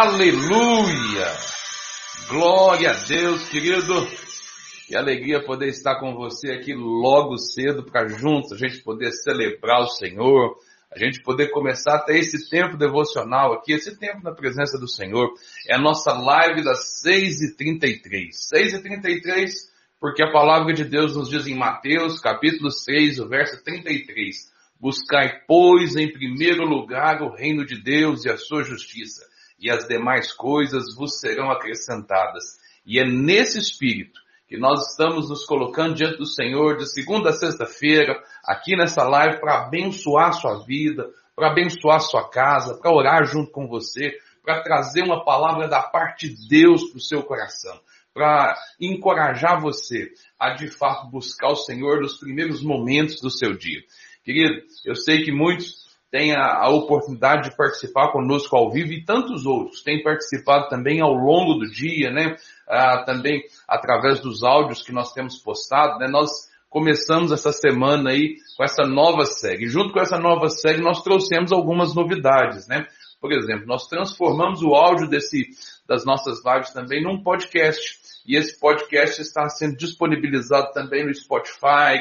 Aleluia! Glória a Deus, querido. Que alegria poder estar com você aqui logo cedo para juntos a gente poder celebrar o Senhor, a gente poder começar até esse tempo devocional aqui, esse tempo na presença do Senhor. É a nossa live das 6h33. 6h33, porque a palavra de Deus nos diz em Mateus, capítulo 6, o verso 33. Buscai, pois, em primeiro lugar o reino de Deus e a sua justiça, e as demais coisas vos serão acrescentadas. E é nesse espírito que nós estamos nos colocando diante do Senhor de segunda a sexta-feira, aqui nessa live, para abençoar sua vida, para abençoar sua casa, para orar junto com você, para trazer uma palavra da parte de Deus para o seu coração, para encorajar você a de fato buscar o Senhor nos primeiros momentos do seu dia. Querido, eu sei que muitos têm a, a, oportunidade de participar conosco ao vivo e tantos outros têm participado também ao longo do dia, né? Ah, também através dos áudios que nós temos postado, né? Nós começamos essa semana aí com essa nova série. Junto com essa nova série nós trouxemos algumas novidades, né? Por exemplo, nós transformamos o áudio desse, das nossas lives também num podcast. E esse podcast está sendo disponibilizado também no Spotify,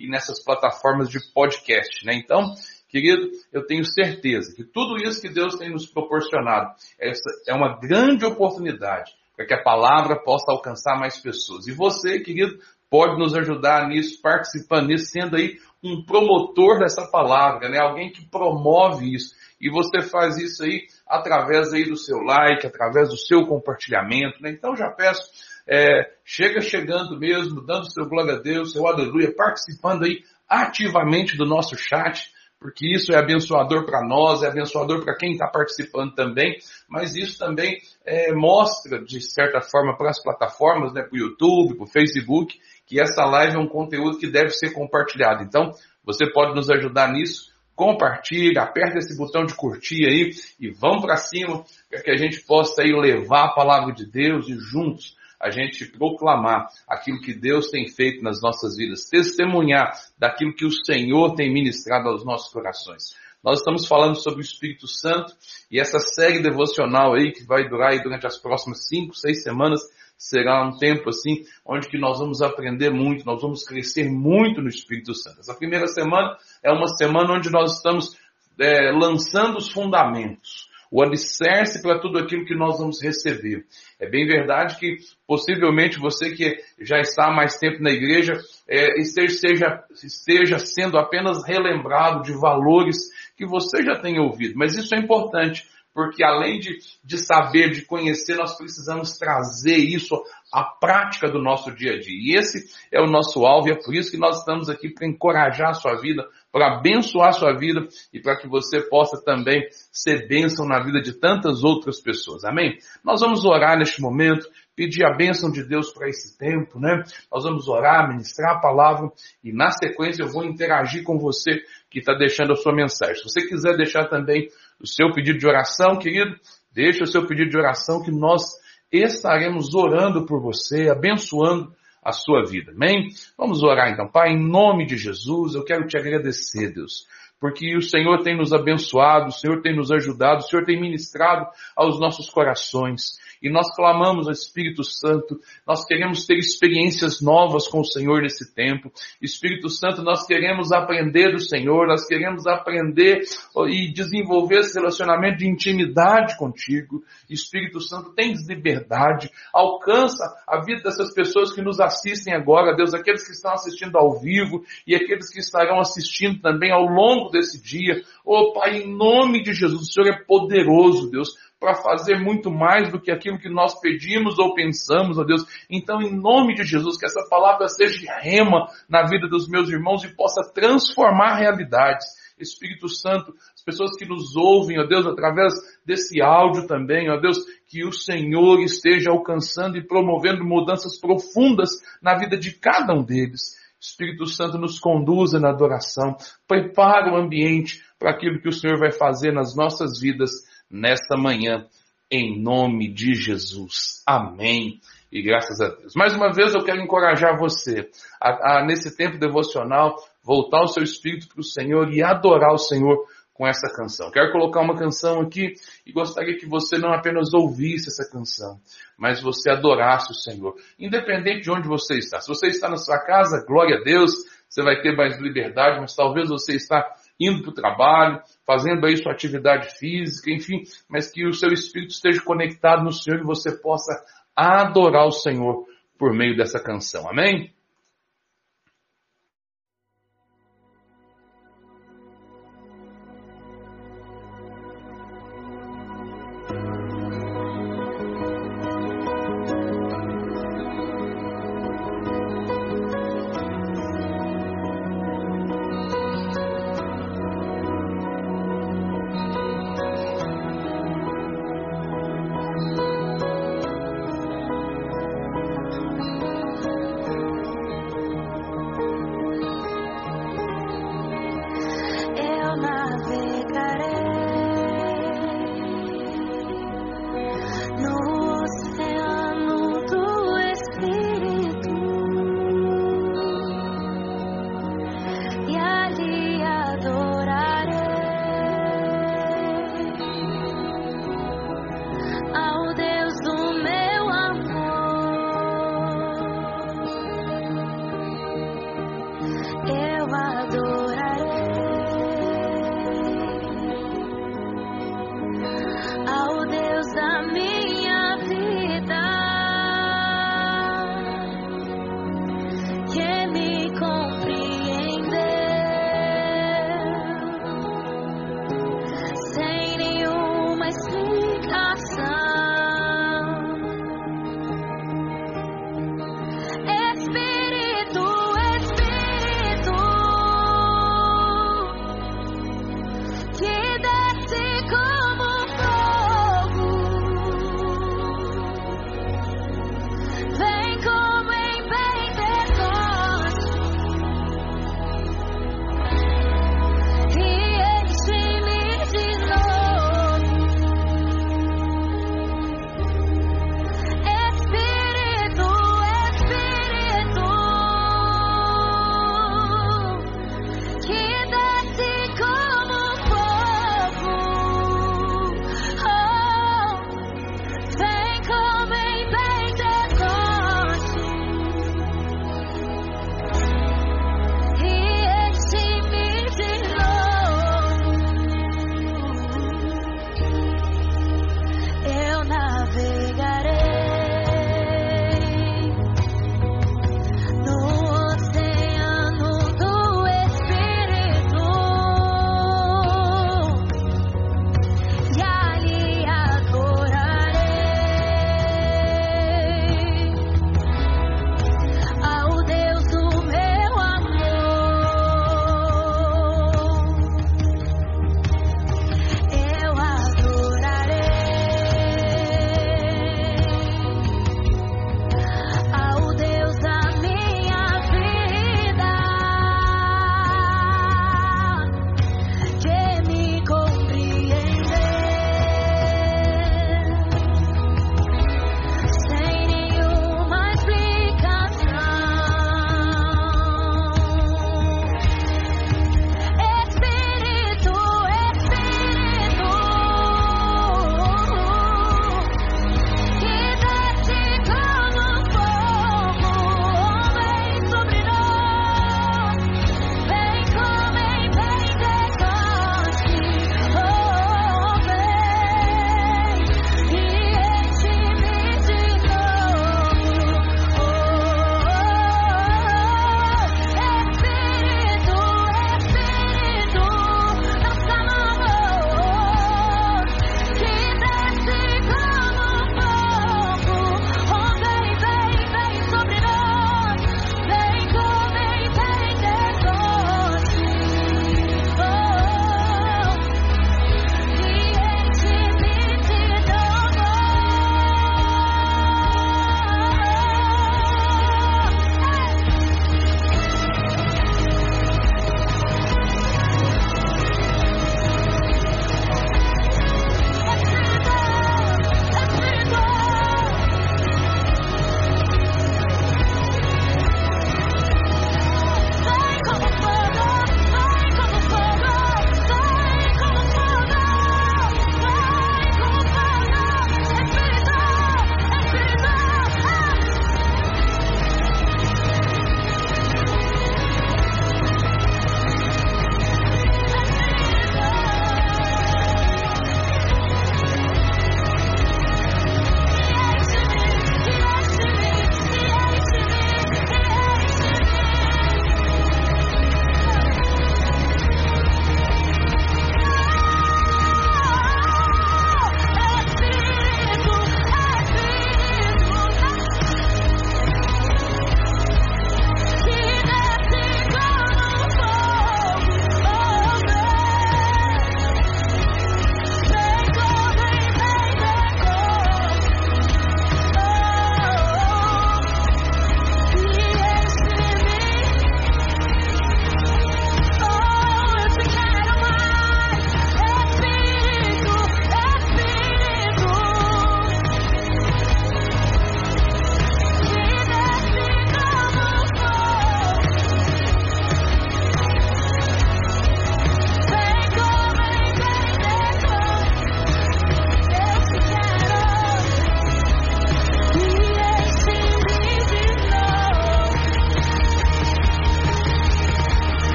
e nessas plataformas de podcast, né? Então, querido, eu tenho certeza que tudo isso que Deus tem nos proporcionado essa é uma grande oportunidade para que a palavra possa alcançar mais pessoas. E você, querido, pode nos ajudar nisso, participando nisso, sendo aí um promotor dessa palavra, né? Alguém que promove isso. E você faz isso aí através aí do seu like, através do seu compartilhamento, né? Então já peço é, chega chegando mesmo, dando seu glória a Deus, seu aleluia, participando aí ativamente do nosso chat, porque isso é abençoador para nós, é abençoador para quem está participando também, mas isso também é, mostra, de certa forma, para as plataformas, né, para o YouTube, para o Facebook, que essa live é um conteúdo que deve ser compartilhado. Então, você pode nos ajudar nisso, compartilha, aperta esse botão de curtir aí e vamos para cima, para que a gente possa aí levar a palavra de Deus e juntos a gente proclamar aquilo que Deus tem feito nas nossas vidas, testemunhar daquilo que o Senhor tem ministrado aos nossos corações. Nós estamos falando sobre o Espírito Santo e essa série devocional aí que vai durar aí durante as próximas cinco, seis semanas será um tempo assim onde que nós vamos aprender muito, nós vamos crescer muito no Espírito Santo. Essa primeira semana é uma semana onde nós estamos é, lançando os fundamentos o alicerce para tudo aquilo que nós vamos receber. É bem verdade que possivelmente você que já está há mais tempo na igreja é, esteja, esteja sendo apenas relembrado de valores que você já tem ouvido, mas isso é importante porque além de, de saber, de conhecer, nós precisamos trazer isso à prática do nosso dia a dia. E esse é o nosso alvo e é por isso que nós estamos aqui para encorajar a sua vida, para abençoar a sua vida e para que você possa também ser bênção na vida de tantas outras pessoas. Amém? Nós vamos orar neste momento, pedir a bênção de Deus para esse tempo, né? Nós vamos orar, ministrar a palavra e na sequência eu vou interagir com você que está deixando a sua mensagem. Se você quiser deixar também o seu pedido de oração, querido, deixe o seu pedido de oração que nós estaremos orando por você, abençoando a sua vida. Amém? Vamos orar então. Pai, em nome de Jesus, eu quero te agradecer, Deus, porque o Senhor tem nos abençoado, o Senhor tem nos ajudado, o Senhor tem ministrado aos nossos corações e nós clamamos ao Espírito Santo, nós queremos ter experiências novas com o Senhor nesse tempo. Espírito Santo, nós queremos aprender do Senhor, nós queremos aprender e desenvolver esse relacionamento de intimidade contigo. Espírito Santo, tens liberdade, alcança a vida dessas pessoas que nos assistem agora, Deus, aqueles que estão assistindo ao vivo e aqueles que estarão assistindo também ao longo desse dia. Oh Pai, em nome de Jesus, o Senhor é poderoso, Deus para fazer muito mais do que aquilo que nós pedimos ou pensamos, ó Deus. Então, em nome de Jesus, que essa palavra seja rema na vida dos meus irmãos e possa transformar realidades. Espírito Santo, as pessoas que nos ouvem, ó Deus, através desse áudio também, ó Deus, que o Senhor esteja alcançando e promovendo mudanças profundas na vida de cada um deles. Espírito Santo nos conduza na adoração, prepara o ambiente para aquilo que o Senhor vai fazer nas nossas vidas nesta manhã, em nome de Jesus. Amém. E graças a Deus. Mais uma vez eu quero encorajar você a, a nesse tempo devocional, voltar o seu espírito para o Senhor e adorar o Senhor com essa canção. Quero colocar uma canção aqui e gostaria que você não apenas ouvisse essa canção, mas você adorasse o Senhor, independente de onde você está. Se você está na sua casa, glória a Deus, você vai ter mais liberdade, mas talvez você está indo para o trabalho, fazendo aí sua atividade física, enfim, mas que o seu espírito esteja conectado no Senhor e você possa adorar o Senhor por meio dessa canção. Amém?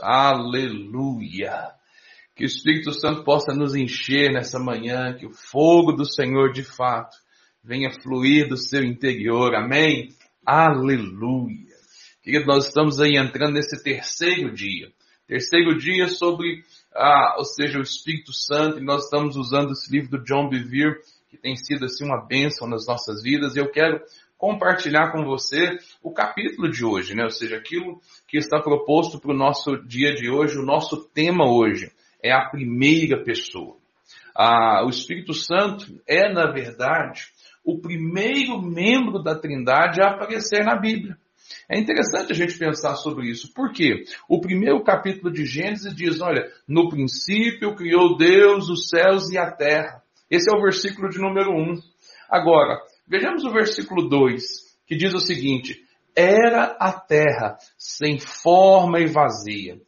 Aleluia. Que o Espírito Santo possa nos encher nessa manhã, que o fogo do Senhor de fato venha fluir do seu interior. Amém? Aleluia. Querido, nós estamos aí entrando nesse terceiro dia. Terceiro dia sobre, ah, ou seja, o Espírito Santo, e nós estamos usando esse livro do John Bevere, que tem sido assim uma bênção nas nossas vidas, e eu quero compartilhar com você o capítulo de hoje, né? Ou seja, aquilo que está proposto para o nosso dia de hoje, o nosso tema hoje é a primeira pessoa. Ah, o Espírito Santo é, na verdade, o primeiro membro da Trindade a aparecer na Bíblia. É interessante a gente pensar sobre isso. Por quê? O primeiro capítulo de Gênesis diz, olha, no princípio criou Deus os céus e a terra. Esse é o versículo de número 1. Agora, vejamos o versículo 2, que diz o seguinte, era a terra sem forma e vazia.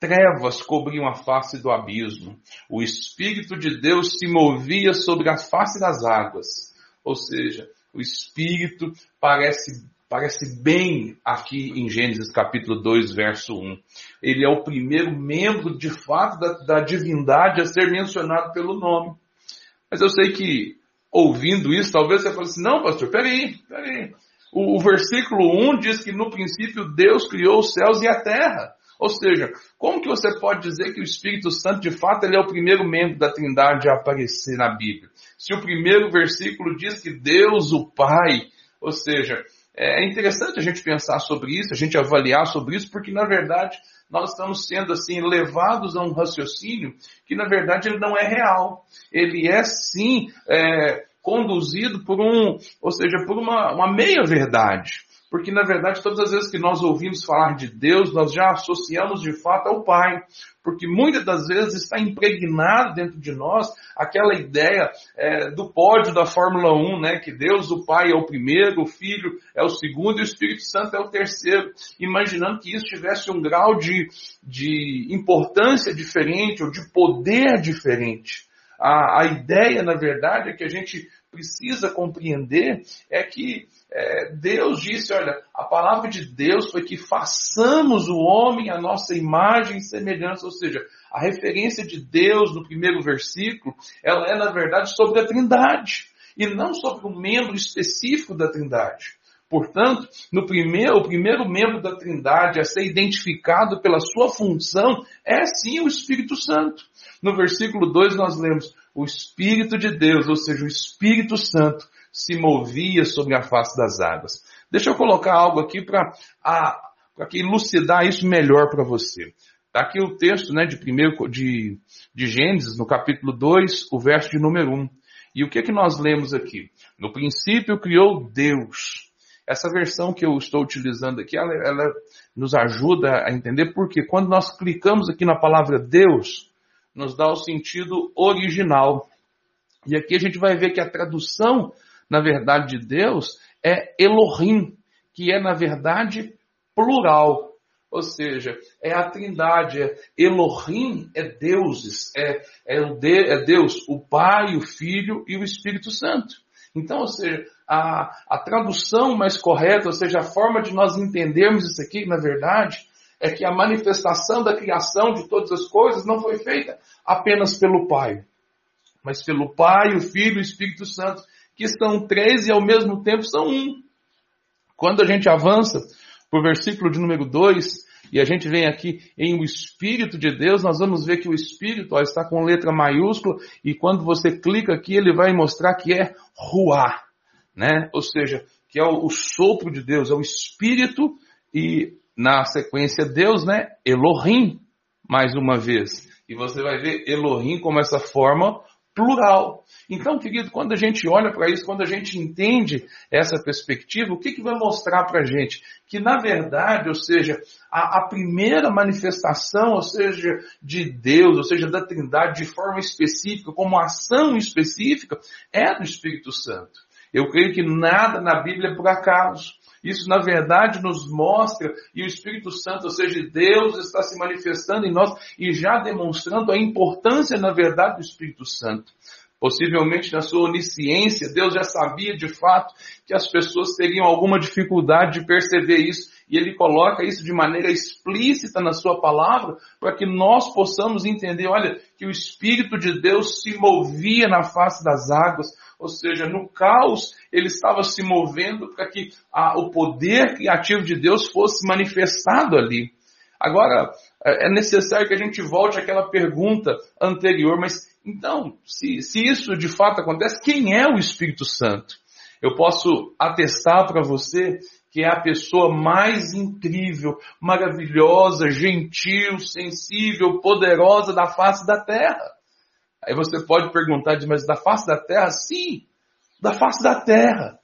Trevas cobriam a face do abismo. O Espírito de Deus se movia sobre a face das águas. Ou seja, o Espírito parece Parece bem aqui em Gênesis capítulo 2, verso 1. Ele é o primeiro membro, de fato, da, da divindade a ser mencionado pelo nome. Mas eu sei que, ouvindo isso, talvez você fale assim, não, pastor, peraí, peraí. O, o versículo 1 diz que no princípio Deus criou os céus e a terra. Ou seja, como que você pode dizer que o Espírito Santo, de fato, ele é o primeiro membro da Trindade a aparecer na Bíblia? Se o primeiro versículo diz que Deus, o Pai, ou seja, é interessante a gente pensar sobre isso, a gente avaliar sobre isso, porque na verdade nós estamos sendo assim levados a um raciocínio que na verdade ele não é real. Ele é sim é, conduzido por um, ou seja, por uma, uma meia verdade. Porque, na verdade, todas as vezes que nós ouvimos falar de Deus, nós já associamos de fato ao Pai. Porque muitas das vezes está impregnado dentro de nós aquela ideia é, do pódio da Fórmula 1, né? Que Deus, o Pai, é o primeiro, o Filho é o segundo e o Espírito Santo é o terceiro. Imaginando que isso tivesse um grau de, de importância diferente ou de poder diferente. A, a ideia, na verdade, é que a gente precisa compreender é que é, Deus disse, olha, a palavra de Deus foi que façamos o homem a nossa imagem e semelhança, ou seja, a referência de Deus no primeiro versículo, ela é na verdade sobre a trindade, e não sobre um membro específico da trindade. Portanto, no primeiro, o primeiro membro da Trindade a ser identificado pela sua função é sim o Espírito Santo. No versículo 2 nós lemos: o Espírito de Deus, ou seja, o Espírito Santo, se movia sobre a face das águas. Deixa eu colocar algo aqui para elucidar isso melhor para você. Está aqui o texto né, de, primeiro, de, de Gênesis, no capítulo 2, o verso de número 1. E o que, é que nós lemos aqui? No princípio criou Deus. Essa versão que eu estou utilizando aqui, ela, ela nos ajuda a entender porque quando nós clicamos aqui na palavra Deus, nos dá o sentido original. E aqui a gente vai ver que a tradução na verdade de Deus é Elohim, que é na verdade plural. Ou seja, é a trindade, é Elohim é deuses, é, é, o de, é Deus, o Pai, o Filho e o Espírito Santo. Então, ou seja, a, a tradução mais correta, ou seja, a forma de nós entendermos isso aqui, na verdade, é que a manifestação da criação de todas as coisas não foi feita apenas pelo Pai, mas pelo Pai, o Filho e o Espírito Santo que são três e ao mesmo tempo são um. Quando a gente avança para o versículo de número 2, e a gente vem aqui em o Espírito de Deus, nós vamos ver que o Espírito ó, está com letra maiúscula, e quando você clica aqui, ele vai mostrar que é Ruá, né? Ou seja, que é o, o sopro de Deus, é o Espírito, e na sequência Deus, né? Elohim, mais uma vez. E você vai ver Elohim como essa forma plural. Então, querido, quando a gente olha para isso, quando a gente entende essa perspectiva, o que, que vai mostrar para a gente? Que, na verdade, ou seja, a, a, primeira manifestação, ou seja, de Deus, ou seja, da Trindade de forma específica, como ação específica, é do Espírito Santo. Eu creio que nada na Bíblia é por acaso. Isso, na verdade, nos mostra, e o Espírito Santo, ou seja, Deus está se manifestando em nós e já demonstrando a importância, na verdade, do Espírito Santo. Possivelmente na sua onisciência, Deus já sabia de fato que as pessoas teriam alguma dificuldade de perceber isso e ele coloca isso de maneira explícita na sua palavra, para que nós possamos entender, olha, que o Espírito de Deus se movia na face das águas, ou seja, no caos ele estava se movendo para que a, o poder criativo de Deus fosse manifestado ali. Agora, é, é necessário que a gente volte àquela pergunta anterior, mas então, se, se isso de fato acontece, quem é o Espírito Santo? Eu posso atestar para você que é a pessoa mais incrível, maravilhosa, gentil, sensível, poderosa da face da terra. Aí você pode perguntar, mas da face da terra? Sim, da face da terra.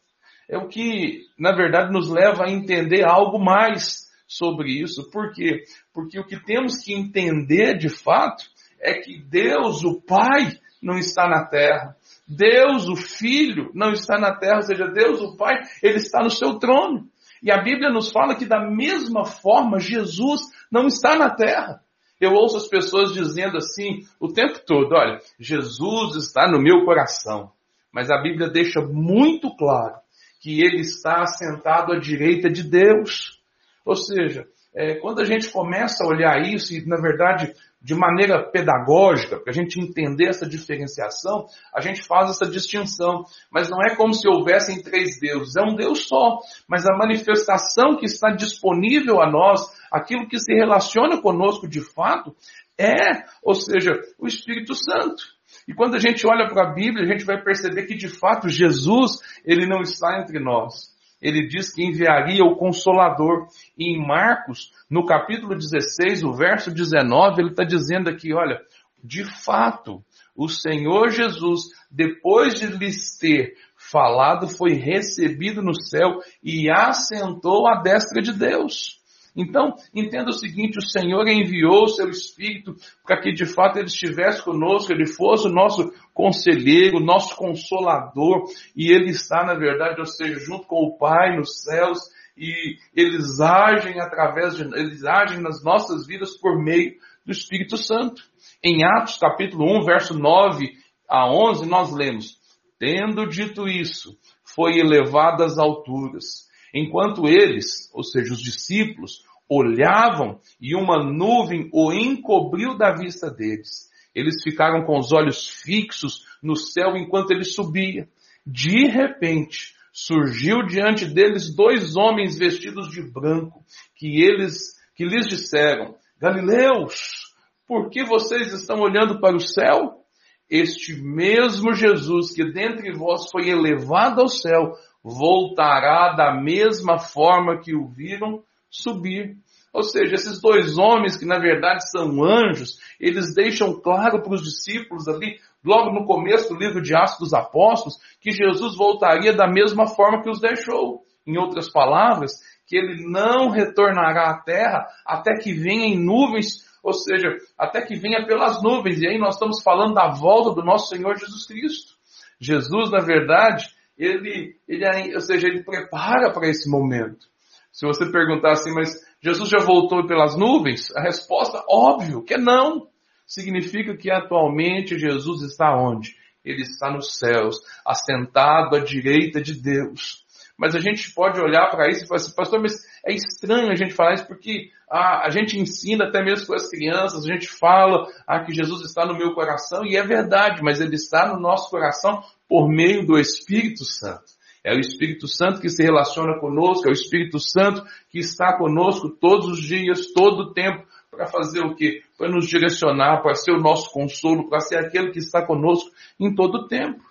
É o que, na verdade, nos leva a entender algo mais sobre isso. Por quê? Porque o que temos que entender de fato é que Deus, o Pai, não está na terra. Deus, o Filho, não está na terra, ou seja, Deus, o Pai, ele está no seu trono. E a Bíblia nos fala que da mesma forma Jesus não está na terra. Eu ouço as pessoas dizendo assim o tempo todo, olha, Jesus está no meu coração. Mas a Bíblia deixa muito claro que ele está sentado à direita de Deus. Ou seja, é, quando a gente começa a olhar isso, e na verdade de maneira pedagógica, para a gente entender essa diferenciação, a gente faz essa distinção. Mas não é como se houvessem três deuses, é um Deus só. Mas a manifestação que está disponível a nós, aquilo que se relaciona conosco de fato, é, ou seja, o Espírito Santo. E quando a gente olha para a Bíblia, a gente vai perceber que de fato Jesus, ele não está entre nós ele diz que enviaria o Consolador. E em Marcos, no capítulo 16, o verso 19, ele está dizendo aqui, olha, de fato, o Senhor Jesus, depois de lhes ter falado, foi recebido no céu e assentou à destra de Deus. Então, entenda o seguinte, o Senhor enviou o seu Espírito para que de fato Ele estivesse conosco, Ele fosse o nosso conselheiro, nosso consolador, e Ele está, na verdade, ou seja, junto com o Pai nos céus, e eles agem através de, eles agem nas nossas vidas por meio do Espírito Santo. Em Atos capítulo 1, verso 9 a 11, nós lemos, tendo dito isso, foi elevado às alturas Enquanto eles, ou seja, os discípulos, olhavam e uma nuvem o encobriu da vista deles. Eles ficaram com os olhos fixos no céu enquanto ele subia. De repente, surgiu diante deles dois homens vestidos de branco, que eles, que lhes disseram, Galileus, por que vocês estão olhando para o céu? Este mesmo Jesus que dentre vós foi elevado ao céu, voltará da mesma forma que o viram subir. Ou seja, esses dois homens, que na verdade são anjos, eles deixam claro para os discípulos ali, logo no começo do livro de Atos dos Apóstolos, que Jesus voltaria da mesma forma que os deixou. Em outras palavras, que ele não retornará à terra até que venha em nuvens, ou seja, até que venha pelas nuvens. E aí nós estamos falando da volta do nosso Senhor Jesus Cristo. Jesus, na verdade, ele, ele, ou seja, ele prepara para esse momento. Se você perguntar assim, mas Jesus já voltou pelas nuvens? A resposta, óbvio, que é não. Significa que atualmente Jesus está onde? Ele está nos céus, assentado à direita de Deus. Mas a gente pode olhar para isso e falar assim, pastor, mas é estranho a gente falar isso porque a, gente ensina até mesmo com as crianças, a gente fala ah, que Jesus está no meu coração e é verdade, mas ele está no nosso coração por meio do Espírito Santo. É o Espírito Santo que se relaciona conosco, é o Espírito Santo que está conosco todos os dias, todo o tempo, para fazer o quê? Para nos direcionar, para ser o nosso consolo, para ser aquele que está conosco em todo o tempo.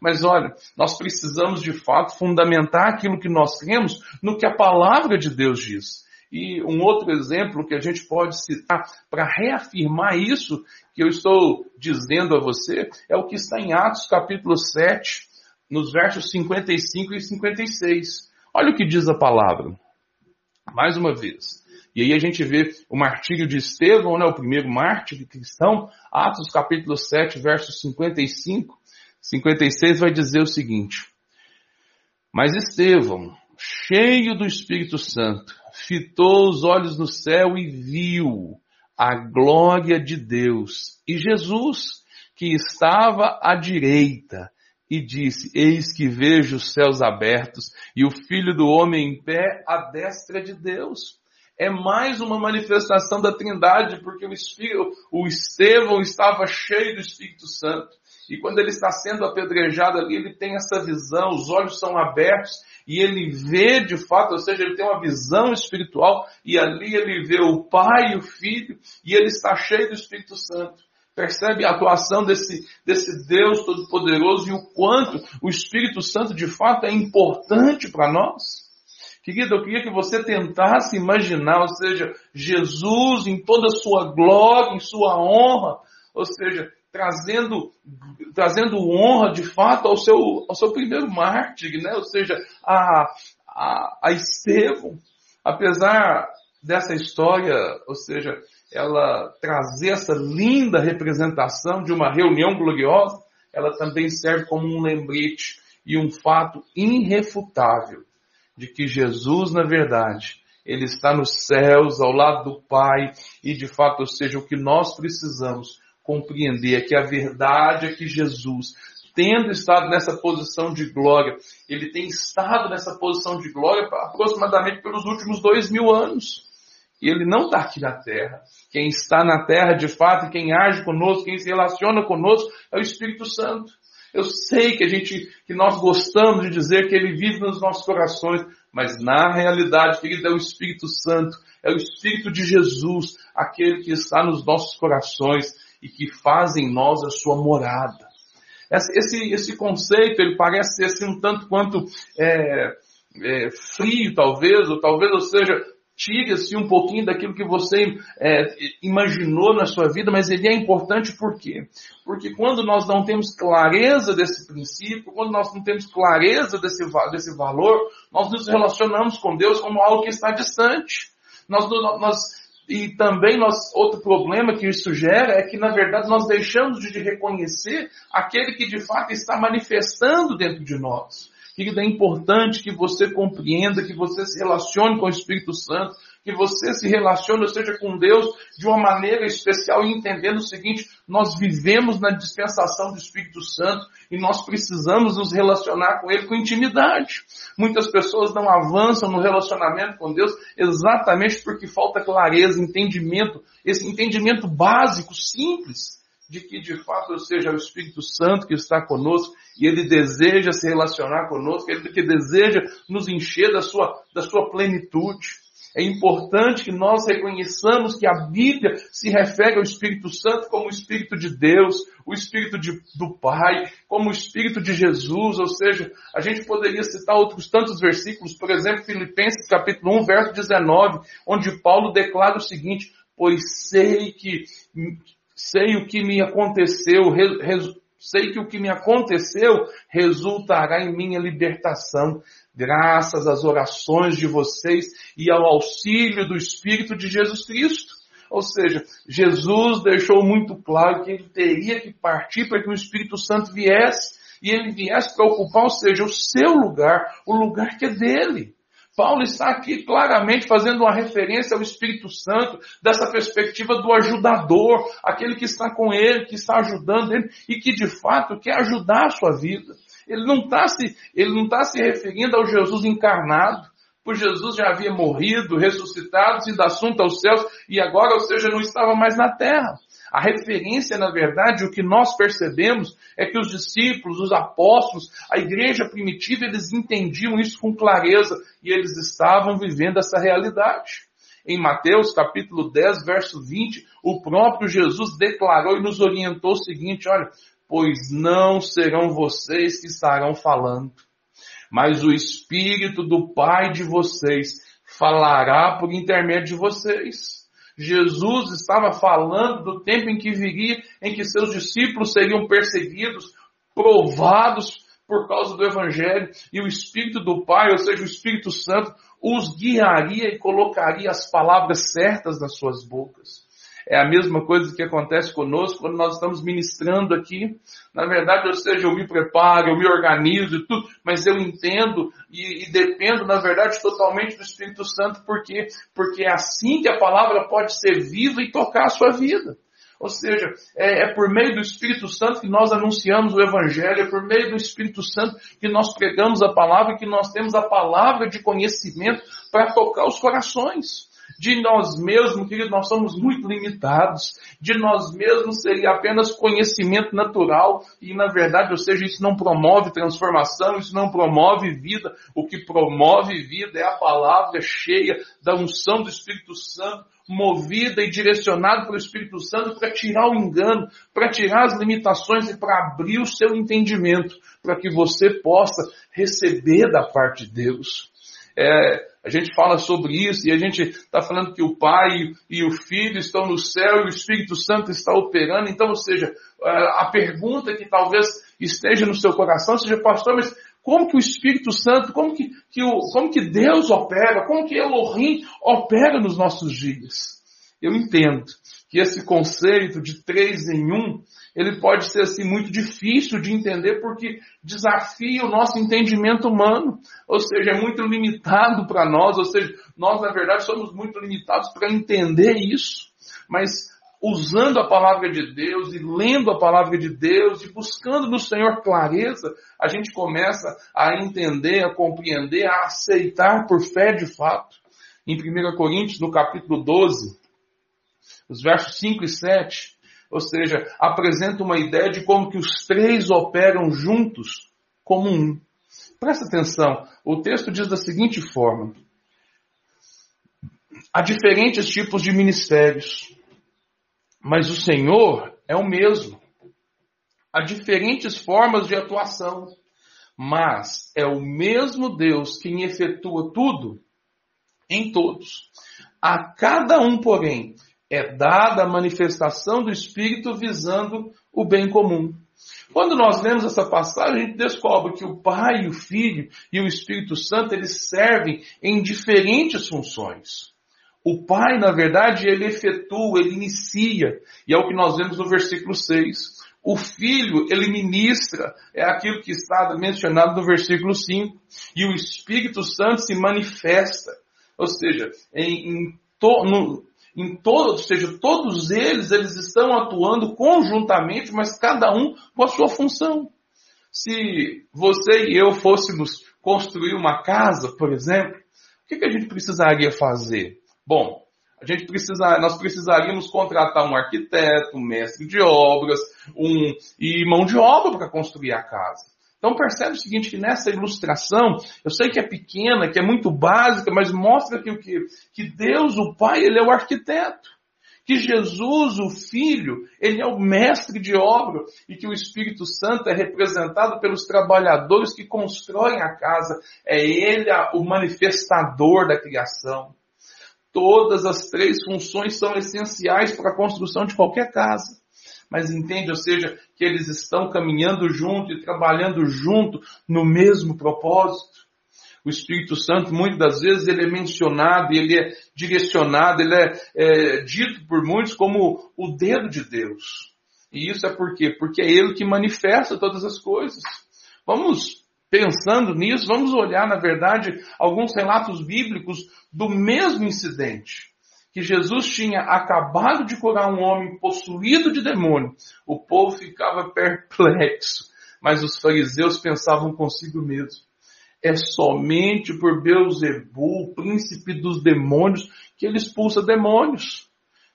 Mas olha, nós precisamos de fato fundamentar aquilo que nós cremos no que a palavra de Deus diz. E um outro exemplo que a gente pode citar para reafirmar isso que eu estou dizendo a você é o que está em Atos capítulo 7, nos versos 55 e 56. Olha o que diz a palavra. Mais uma vez. E aí a gente vê o martírio de Estevão, né, o primeiro mártir cristão, Atos capítulo 7, versos 55, 56 vai dizer o seguinte: Mas Estevão, cheio do Espírito Santo, fitou os olhos no céu e viu a glória de Deus e Jesus, que estava à direita, e disse, eis que vejo os céus abertos e o filho do homem em pé à destra de Deus. É mais uma manifestação da trindade, porque o, Espírito, o Estevão estava cheio do Espírito Santo. E quando ele está sendo apedrejado ali, ele tem essa visão, os olhos são abertos e ele vê de fato, ou seja, ele tem uma visão espiritual e ali ele vê o Pai e o Filho e ele está cheio do Espírito Santo. Percebe a atuação desse, desse Deus Todo-Poderoso e o quanto o Espírito Santo de fato é importante para nós? Querido, eu queria que você tentasse imaginar, ou seja, Jesus em toda a sua glória, em sua honra, ou seja, trazendo, trazendo honra de fato ao seu, ao seu primeiro mártir, né? ou seja, a, a, a Estevão. Apesar dessa história, ou seja, ela trazer essa linda representação de uma reunião gloriosa, ela também serve como um lembrete e um fato irrefutável de que Jesus, na verdade, ele está nos céus, ao lado do Pai, e de fato, ou seja, o que nós precisamos compreender é que a verdade é que Jesus, tendo estado nessa posição de glória, ele tem estado nessa posição de glória aproximadamente pelos últimos dois mil anos. E ele não está aqui na terra. Quem está na terra de fato, quem age conosco, quem se relaciona conosco é o Espírito Santo. Eu sei que a gente, que nós gostamos de dizer que ele vive nos nossos corações, mas na realidade, querido, é o Espírito Santo, é o Espírito de Jesus, aquele que está nos nossos corações e que faz em nós a sua morada. Esse, esse conceito, ele parece ser assim um tanto quanto é, é, frio, talvez, ou talvez, ou seja, tire-se um pouquinho daquilo que você é, imaginou na sua vida, mas ele é importante por quê? Porque quando nós não temos clareza desse princípio, quando nós não temos clareza desse, desse valor, nós nos relacionamos com Deus como algo que está distante. Nós, nós, e também nós, outro problema que isso gera é que, na verdade, nós deixamos de reconhecer aquele que de fato está manifestando dentro de nós. Querido, é importante que você compreenda, que você se relacione com o Espírito Santo, que você se relacione, ou seja, com Deus de uma maneira especial e entendendo o seguinte, nós vivemos na dispensação do Espírito Santo e nós precisamos nos relacionar com Ele com intimidade. Muitas pessoas não avançam no relacionamento com Deus exatamente porque falta clareza, entendimento, esse entendimento básico, simples, de que de fato, seja, o Espírito Santo que está conosco e ele deseja se relacionar conosco, ele que deseja nos encher da sua, da sua plenitude. É importante que nós reconheçamos que a Bíblia se refere ao Espírito Santo como o Espírito de Deus, o Espírito de, do Pai, como o Espírito de Jesus, ou seja, a gente poderia citar outros tantos versículos, por exemplo, Filipenses capítulo 1, verso 19, onde Paulo declara o seguinte, pois sei que, sei o que me aconteceu, sei que o que me aconteceu resultará em minha libertação, graças às orações de vocês e ao auxílio do Espírito de Jesus Cristo. Ou seja, Jesus deixou muito claro que ele teria que partir para que o Espírito Santo viesse e ele viesse para ocupar, ou seja, o seu lugar, o lugar que é dele. Paulo está aqui claramente fazendo uma referência ao Espírito Santo, dessa perspectiva do ajudador, aquele que está com ele, que está ajudando ele e que de fato quer ajudar a sua vida. Ele não está se, ele não está se referindo ao Jesus encarnado, pois Jesus já havia morrido, ressuscitado, sido assunto aos céus e agora, ou seja, não estava mais na terra. A referência, na verdade, o que nós percebemos é que os discípulos, os apóstolos, a igreja primitiva, eles entendiam isso com clareza e eles estavam vivendo essa realidade. Em Mateus capítulo 10, verso 20, o próprio Jesus declarou e nos orientou o seguinte, olha, pois não serão vocês que estarão falando, mas o Espírito do Pai de vocês falará por intermédio de vocês. Jesus estava falando do tempo em que viria, em que seus discípulos seriam perseguidos, provados por causa do Evangelho, e o Espírito do Pai, ou seja, o Espírito Santo, os guiaria e colocaria as palavras certas nas suas bocas. É a mesma coisa que acontece conosco quando nós estamos ministrando aqui. Na verdade, ou seja, eu me preparo, eu me organizo e tudo, mas eu entendo e, e dependo, na verdade, totalmente do Espírito Santo, porque porque é assim que a palavra pode ser viva e tocar a sua vida. Ou seja, é, é, por meio do Espírito Santo que nós anunciamos o Evangelho, é por meio do Espírito Santo que nós pregamos a palavra, que nós temos a palavra de conhecimento para tocar os corações. De nós mesmos, querido, nós somos muito limitados. De nós mesmos seria apenas conhecimento natural e, na verdade, ou seja, isso não promove transformação, isso não promove vida. O que promove vida é a palavra cheia da unção do Espírito Santo, movida e direcionada pelo Espírito Santo para tirar o engano, para tirar as limitações e para abrir o seu entendimento, para que você possa receber da parte de Deus. É, a gente fala sobre isso e a gente está falando que o Pai e o Filho estão no céu e o Espírito Santo está operando. Então, ou seja, a pergunta que talvez esteja no seu coração seja, pastor, mas como que o Espírito Santo, como que, que, o, como que Deus opera, como que Elohim opera nos nossos dias? Eu entendo que esse conceito de três em um ele pode ser assim muito difícil de entender porque desafia o nosso entendimento humano, ou seja, é muito limitado para nós, ou seja, nós na verdade somos muito limitados para entender isso. Mas usando a palavra de Deus e lendo a palavra de Deus e buscando no Senhor clareza, a gente começa a entender, a compreender, a aceitar por fé de fato. Em 1 Coríntios, no capítulo 12, os versos 5 e 7, ou seja, apresenta uma ideia de como que os três operam juntos como um. Presta atenção, o texto diz da seguinte forma: há diferentes tipos de ministérios, mas o Senhor é o mesmo. Há diferentes formas de atuação, mas é o mesmo Deus quem efetua tudo em todos. A cada um, porém, é dada a manifestação do Espírito visando o bem comum. Quando nós lemos essa passagem, a gente descobre que o Pai, o Filho e o Espírito Santo, eles servem em diferentes funções. O Pai, na verdade, ele efetua, ele inicia, e é o que nós vemos no versículo 6. O Filho, ele ministra, é aquilo que está mencionado no versículo 5. E o Espírito Santo se manifesta. Ou seja, em, em to, no, em todo, ou seja, todos eles, eles estão atuando conjuntamente, mas cada um com a sua função. Se você e eu fôssemos construir uma casa, por exemplo, o que, que a gente precisaria fazer? Bom, a gente precisa, nós precisaríamos contratar um arquiteto, um mestre de obras, um e mão de obra para construir a casa. Então percebe o seguinte, que nessa ilustração, eu sei que é pequena, que é muito básica, mas mostra que, que, que Deus, o Pai, Ele é o arquiteto. Que Jesus, o Filho, Ele é o mestre de obra e que o Espírito Santo é representado pelos trabalhadores que constroem a casa. É Ele o manifestador da criação. Todas as três funções são essenciais para a construção de qualquer casa mas entende, ou seja, que eles estão caminhando junto e trabalhando junto no mesmo propósito. O Espírito Santo, muitas das vezes, ele é mencionado, ele é direcionado, ele é, é dito por muitos como o dedo de Deus. E isso é por quê? Porque é ele que manifesta todas as coisas. Vamos pensando nisso, vamos olhar, na verdade, alguns relatos bíblicos do mesmo incidente que Jesus tinha acabado de curar um homem possuído de demônio, o povo ficava perplexo, mas os fariseus pensavam consigo mesmo. É somente por Beuzebu, príncipe dos demônios, que ele expulsa demônios.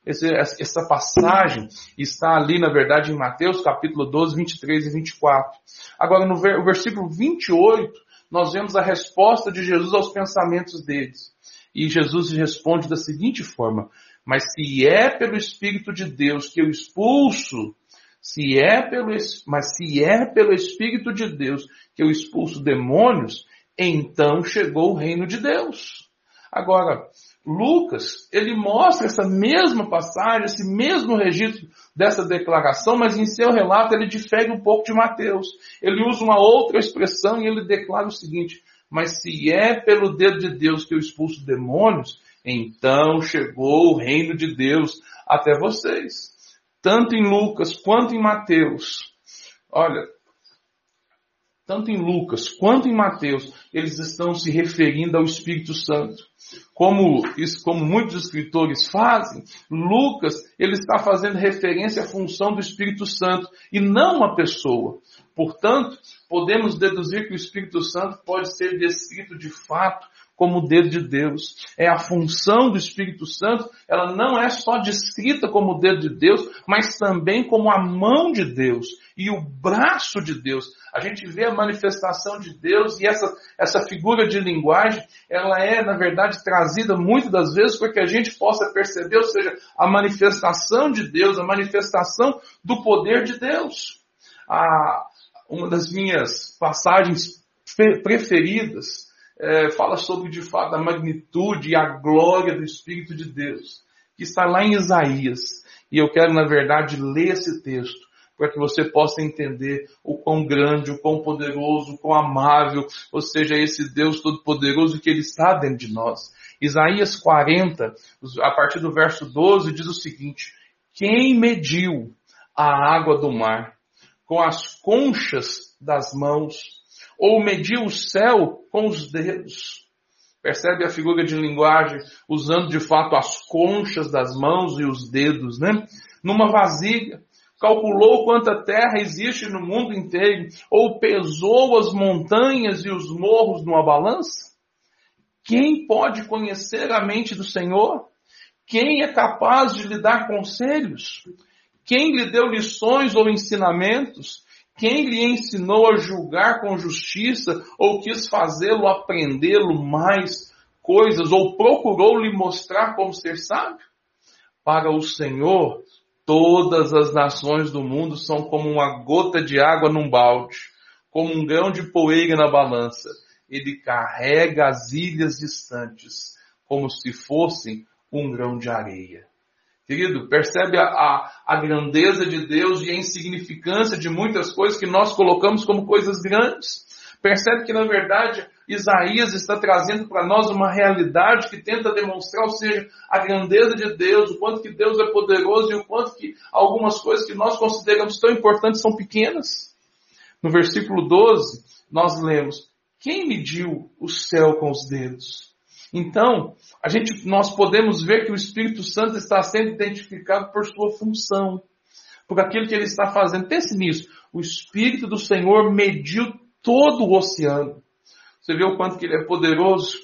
Essa passagem está ali, na verdade, em Mateus capítulo 12, 23 e 24. Agora, no versículo 28, nós vemos a resposta de Jesus aos pensamentos deles. E Jesus responde da seguinte forma: Mas se é pelo Espírito de Deus que eu expulso, se é pelo, mas se é pelo Espírito de Deus que eu expulso demônios, então chegou o reino de Deus. Agora, Lucas, ele mostra essa mesma passagem, esse mesmo registro dessa declaração, mas em seu relato ele difere um pouco de Mateus. Ele usa uma outra expressão e ele declara o seguinte: mas se é pelo dedo de Deus que eu expulso demônios, então chegou o reino de Deus até vocês. Tanto em Lucas quanto em Mateus. Olha, tanto em Lucas quanto em Mateus, eles estão se referindo ao Espírito Santo. Como, como muitos escritores fazem, Lucas ele está fazendo referência à função do Espírito Santo e não uma pessoa. Portanto, podemos deduzir que o Espírito Santo pode ser descrito de fato como o dedo de Deus. É a função do Espírito Santo, ela não é só descrita como o dedo de Deus, mas também como a mão de Deus e o braço de Deus. A gente vê a manifestação de Deus e essa, essa figura de linguagem, ela é, na verdade, trazida muitas das vezes para que a gente possa perceber, ou seja, a manifestação de Deus, a manifestação do poder de Deus. A, uma das minhas passagens preferidas é, fala sobre de fato a magnitude e a glória do Espírito de Deus, que está lá em Isaías. E eu quero, na verdade, ler esse texto para que você possa entender o quão grande, o quão poderoso, o quão amável, ou seja, esse Deus Todo-Poderoso que Ele está dentro de nós. Isaías 40, a partir do verso 12, diz o seguinte: Quem mediu a água do mar com as conchas das mãos ou mediu o céu com os dedos. Percebe a figura de linguagem usando de fato as conchas das mãos e os dedos, né? Numa vasilha. Calculou quanta terra existe no mundo inteiro, ou pesou as montanhas e os morros numa balança? Quem pode conhecer a mente do Senhor? Quem é capaz de lhe dar conselhos? Quem lhe deu lições ou ensinamentos? Quem lhe ensinou a julgar com justiça ou quis fazê-lo aprendê-lo mais coisas ou procurou lhe mostrar como ser sábio? Para o Senhor, todas as nações do mundo são como uma gota de água num balde, como um grão de poeira na balança. Ele carrega as ilhas distantes, como se fossem um grão de areia. Querido, percebe a, a, grandeza de Deus e a insignificância de muitas coisas que nós colocamos como coisas grandes. Percebe que, na verdade, Isaías está trazendo para nós uma realidade que tenta demonstrar, ou seja, a grandeza de Deus, o quanto que Deus é poderoso e o quanto que algumas coisas que nós consideramos tão importantes são pequenas. No versículo 12, nós lemos, quem mediu o céu com os dedos? Então, a gente, nós podemos ver que o Espírito Santo está sendo identificado por sua função, por aquilo que ele está fazendo. Pense nisso. O Espírito do Senhor mediu todo o oceano. Você vê o quanto que ele é poderoso?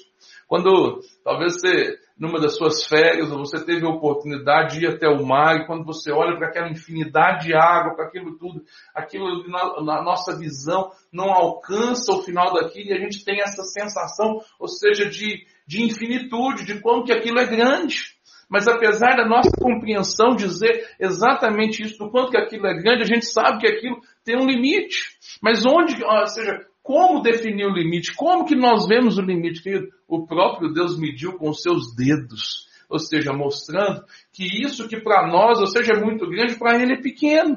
Quando talvez você numa das suas férias, ou você teve a oportunidade de ir até o mar, e quando você olha para aquela infinidade de água, para aquilo tudo, aquilo na, na, nossa visão não alcança o final daquilo, e a gente tem essa sensação, ou seja, de, de infinitude, de como que aquilo é grande. Mas apesar da nossa compreensão dizer exatamente isso, do quanto que aquilo é grande, a gente sabe que aquilo tem um limite. Mas onde, ou seja, como definir o limite? Como que nós vemos o limite? Que o próprio Deus mediu com os seus dedos. Ou seja, mostrando que isso que para nós, ou seja, é muito grande, para ele é pequeno.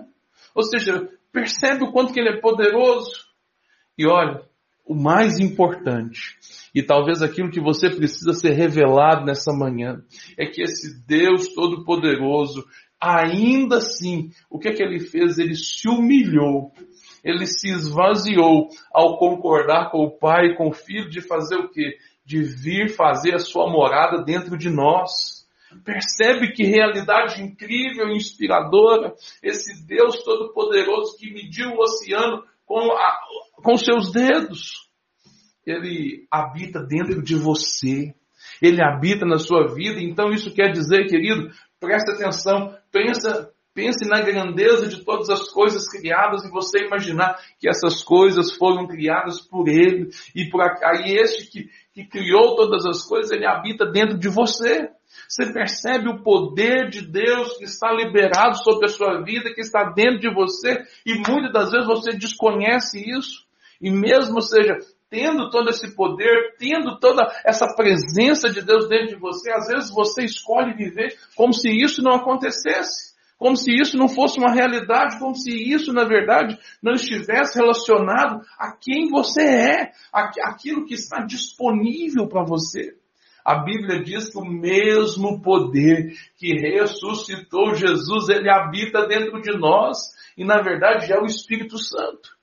Ou seja, percebe o quanto que ele é poderoso. E olha, o mais importante, e talvez aquilo que você precisa ser revelado nessa manhã, é que esse Deus Todo-Poderoso, ainda assim, o que é que ele fez? Ele se humilhou ele se esvaziou ao concordar com o Pai e com o Filho de fazer o quê? De vir fazer a sua morada dentro de nós. Percebe que realidade incrível e inspiradora esse Deus Todo-Poderoso que mediu o oceano com, a, com seus dedos. Ele habita dentro de você. Ele habita na sua vida. Então isso quer dizer, querido, presta atenção, pensa, Pense na grandeza de todas as coisas criadas e você imaginar que essas coisas foram criadas por Ele e por aí este que, que criou todas as coisas, Ele habita dentro de você. Você percebe o poder de Deus que está liberado sobre a sua vida, que está dentro de você e muitas das vezes você desconhece isso. E mesmo, seja, tendo todo esse poder, tendo toda essa presença de Deus dentro de você, às vezes você escolhe viver como se isso não acontecesse como se isso não fosse uma realidade, como se isso, na verdade, não estivesse relacionado a quem você é, aquilo que está disponível para você. A Bíblia diz que o mesmo poder que ressuscitou Jesus, ele habita dentro de nós, e na verdade é o Espírito Santo.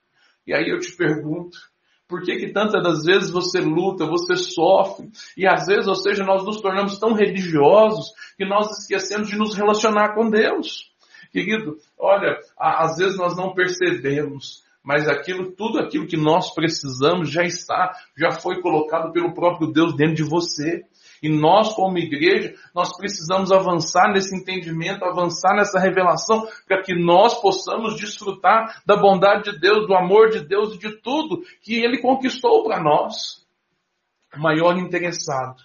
E aí eu te pergunto, por que, que tantas das vezes você luta, você sofre, e às vezes, ou seja, nós nos tornamos tão religiosos que nós esquecemos de nos relacionar com Deus? Querido, olha, às vezes nós não percebemos, mas aquilo, tudo aquilo que nós precisamos já está, já foi colocado pelo próprio Deus dentro de você. E nós, como igreja, nós precisamos avançar nesse entendimento, avançar nessa revelação, para que nós possamos desfrutar da bondade de Deus, do amor de Deus e de tudo que Ele conquistou para nós. O maior interessado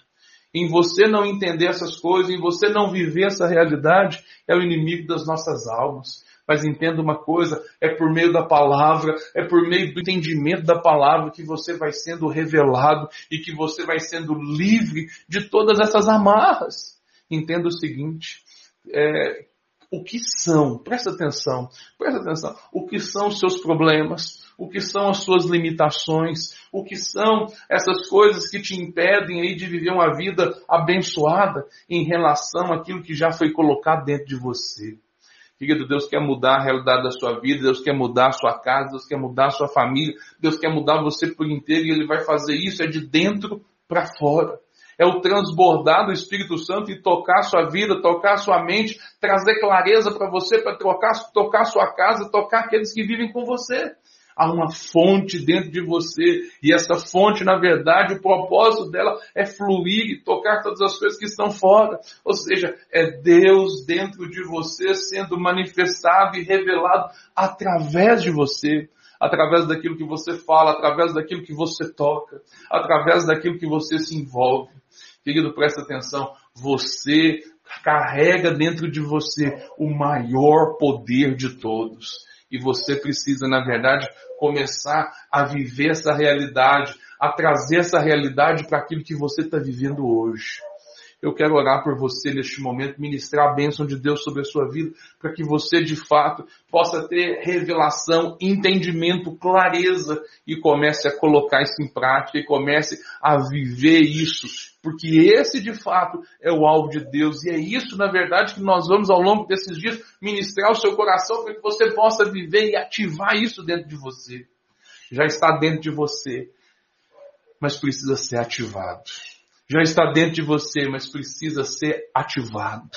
em você não entender essas coisas, em você não viver essa realidade, é o inimigo das nossas almas. Mas entenda uma coisa, é por meio da palavra, é por meio do entendimento da palavra que você vai sendo revelado e que você vai sendo livre de todas essas amarras. Entenda o seguinte, é, o que são, presta atenção, presta atenção, o que são os seus problemas, o que são as suas limitações, o que são essas coisas que te impedem aí de viver uma vida abençoada em relação àquilo que já foi colocado dentro de você. Querido, Deus quer mudar a realidade da sua vida, Deus quer mudar a sua casa, Deus quer mudar a sua família, Deus quer mudar você por inteiro e Ele vai fazer isso é de dentro para fora. É o transbordar do Espírito Santo e tocar a sua vida, tocar a sua mente, trazer clareza para você, para tocar, tocar a sua casa, tocar aqueles que vivem com você há uma fonte dentro de você. E essa fonte, na verdade, o propósito dela é fluir e tocar todas as coisas que estão fora. Ou seja, é Deus dentro de você sendo manifestado e revelado através de você. Através daquilo que você fala, através daquilo que você toca, através daquilo que você se envolve. Querido, presta atenção. Você carrega dentro de você o maior poder de todos. E você precisa, na verdade, começar a viver essa realidade, a trazer essa realidade para aquilo que você está vivendo hoje. Eu quero orar por você neste momento, ministrar a bênção de Deus sobre a sua vida, para que você de fato possa ter revelação, entendimento, clareza e comece a colocar isso em prática e comece a viver isso. Porque esse de fato é o alvo de Deus e é isso, na verdade, que nós vamos ao longo desses dias ministrar o seu coração para que você possa viver e ativar isso dentro de você. Já está dentro de você, mas precisa ser ativado já está dentro de você, mas precisa ser ativado.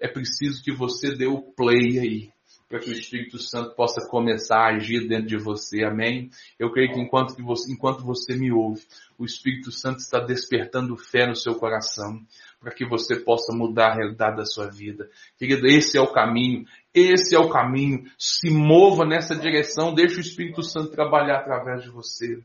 É preciso que você dê o play aí, para que o Espírito Santo possa começar a agir dentro de você. Amém? Eu creio que enquanto, que você, enquanto você me ouve, o Espírito Santo está despertando fé no seu coração, para que você possa mudar a realidade da sua vida. Querido, esse é o caminho. Esse é o caminho. Se mova nessa direção. Deixe o Espírito Santo trabalhar através de você.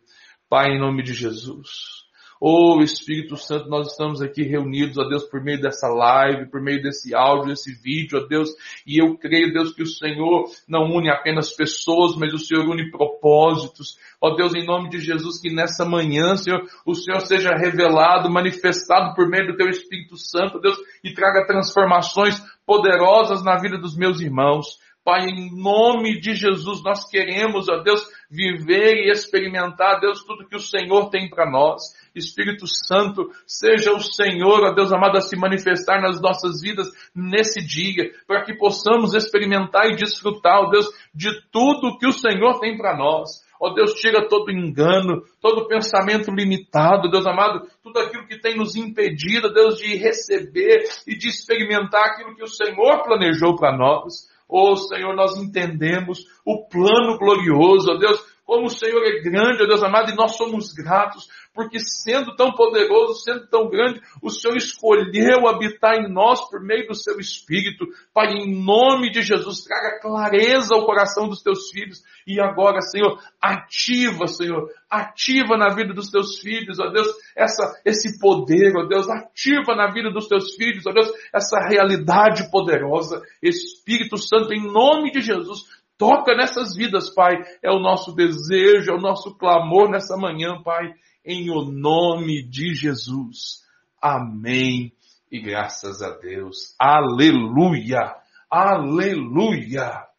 Pai, em nome de Jesus. Oh Espírito Santo, nós estamos aqui reunidos, ó Deus, por meio dessa live, por meio desse áudio, desse vídeo, ó Deus, e eu creio, Deus, que o Senhor não une apenas pessoas, mas o Senhor une propósitos. Ó Deus, em nome de Jesus, que nessa manhã, Senhor, o Senhor seja revelado, manifestado por meio do Teu Espírito Santo, Deus, e traga transformações poderosas na vida dos meus irmãos. Pai, em nome de Jesus, nós queremos, ó Deus, viver e experimentar, Deus, tudo que o Senhor tem para nós. Espírito Santo, seja o Senhor, ó Deus amado, a se manifestar nas nossas vidas nesse dia, para que possamos experimentar e desfrutar, ó Deus, de tudo que o Senhor tem para nós. Ó Deus, tira todo engano, todo pensamento limitado, Deus amado, tudo aquilo que tem nos impedido, Deus, de receber e de experimentar aquilo que o Senhor planejou para nós. Oh Senhor, nós entendemos o plano glorioso, ó Deus, como o Senhor é grande, ó Deus amado, e nós somos gratos, porque sendo tão poderoso, sendo tão grande, o Senhor escolheu habitar em nós por meio do seu Espírito. Pai, em nome de Jesus, traga clareza ao coração dos teus filhos. E agora, Senhor, ativa, Senhor, ativa na vida dos teus filhos, ó Deus, essa, esse poder, ó Deus, ativa na vida dos teus filhos, ó Deus, essa realidade poderosa. Espírito Santo, em nome de Jesus, Toca nessas vidas, Pai. É o nosso desejo, é o nosso clamor nessa manhã, Pai. Em o nome de Jesus. Amém. E graças a Deus. Aleluia. Aleluia.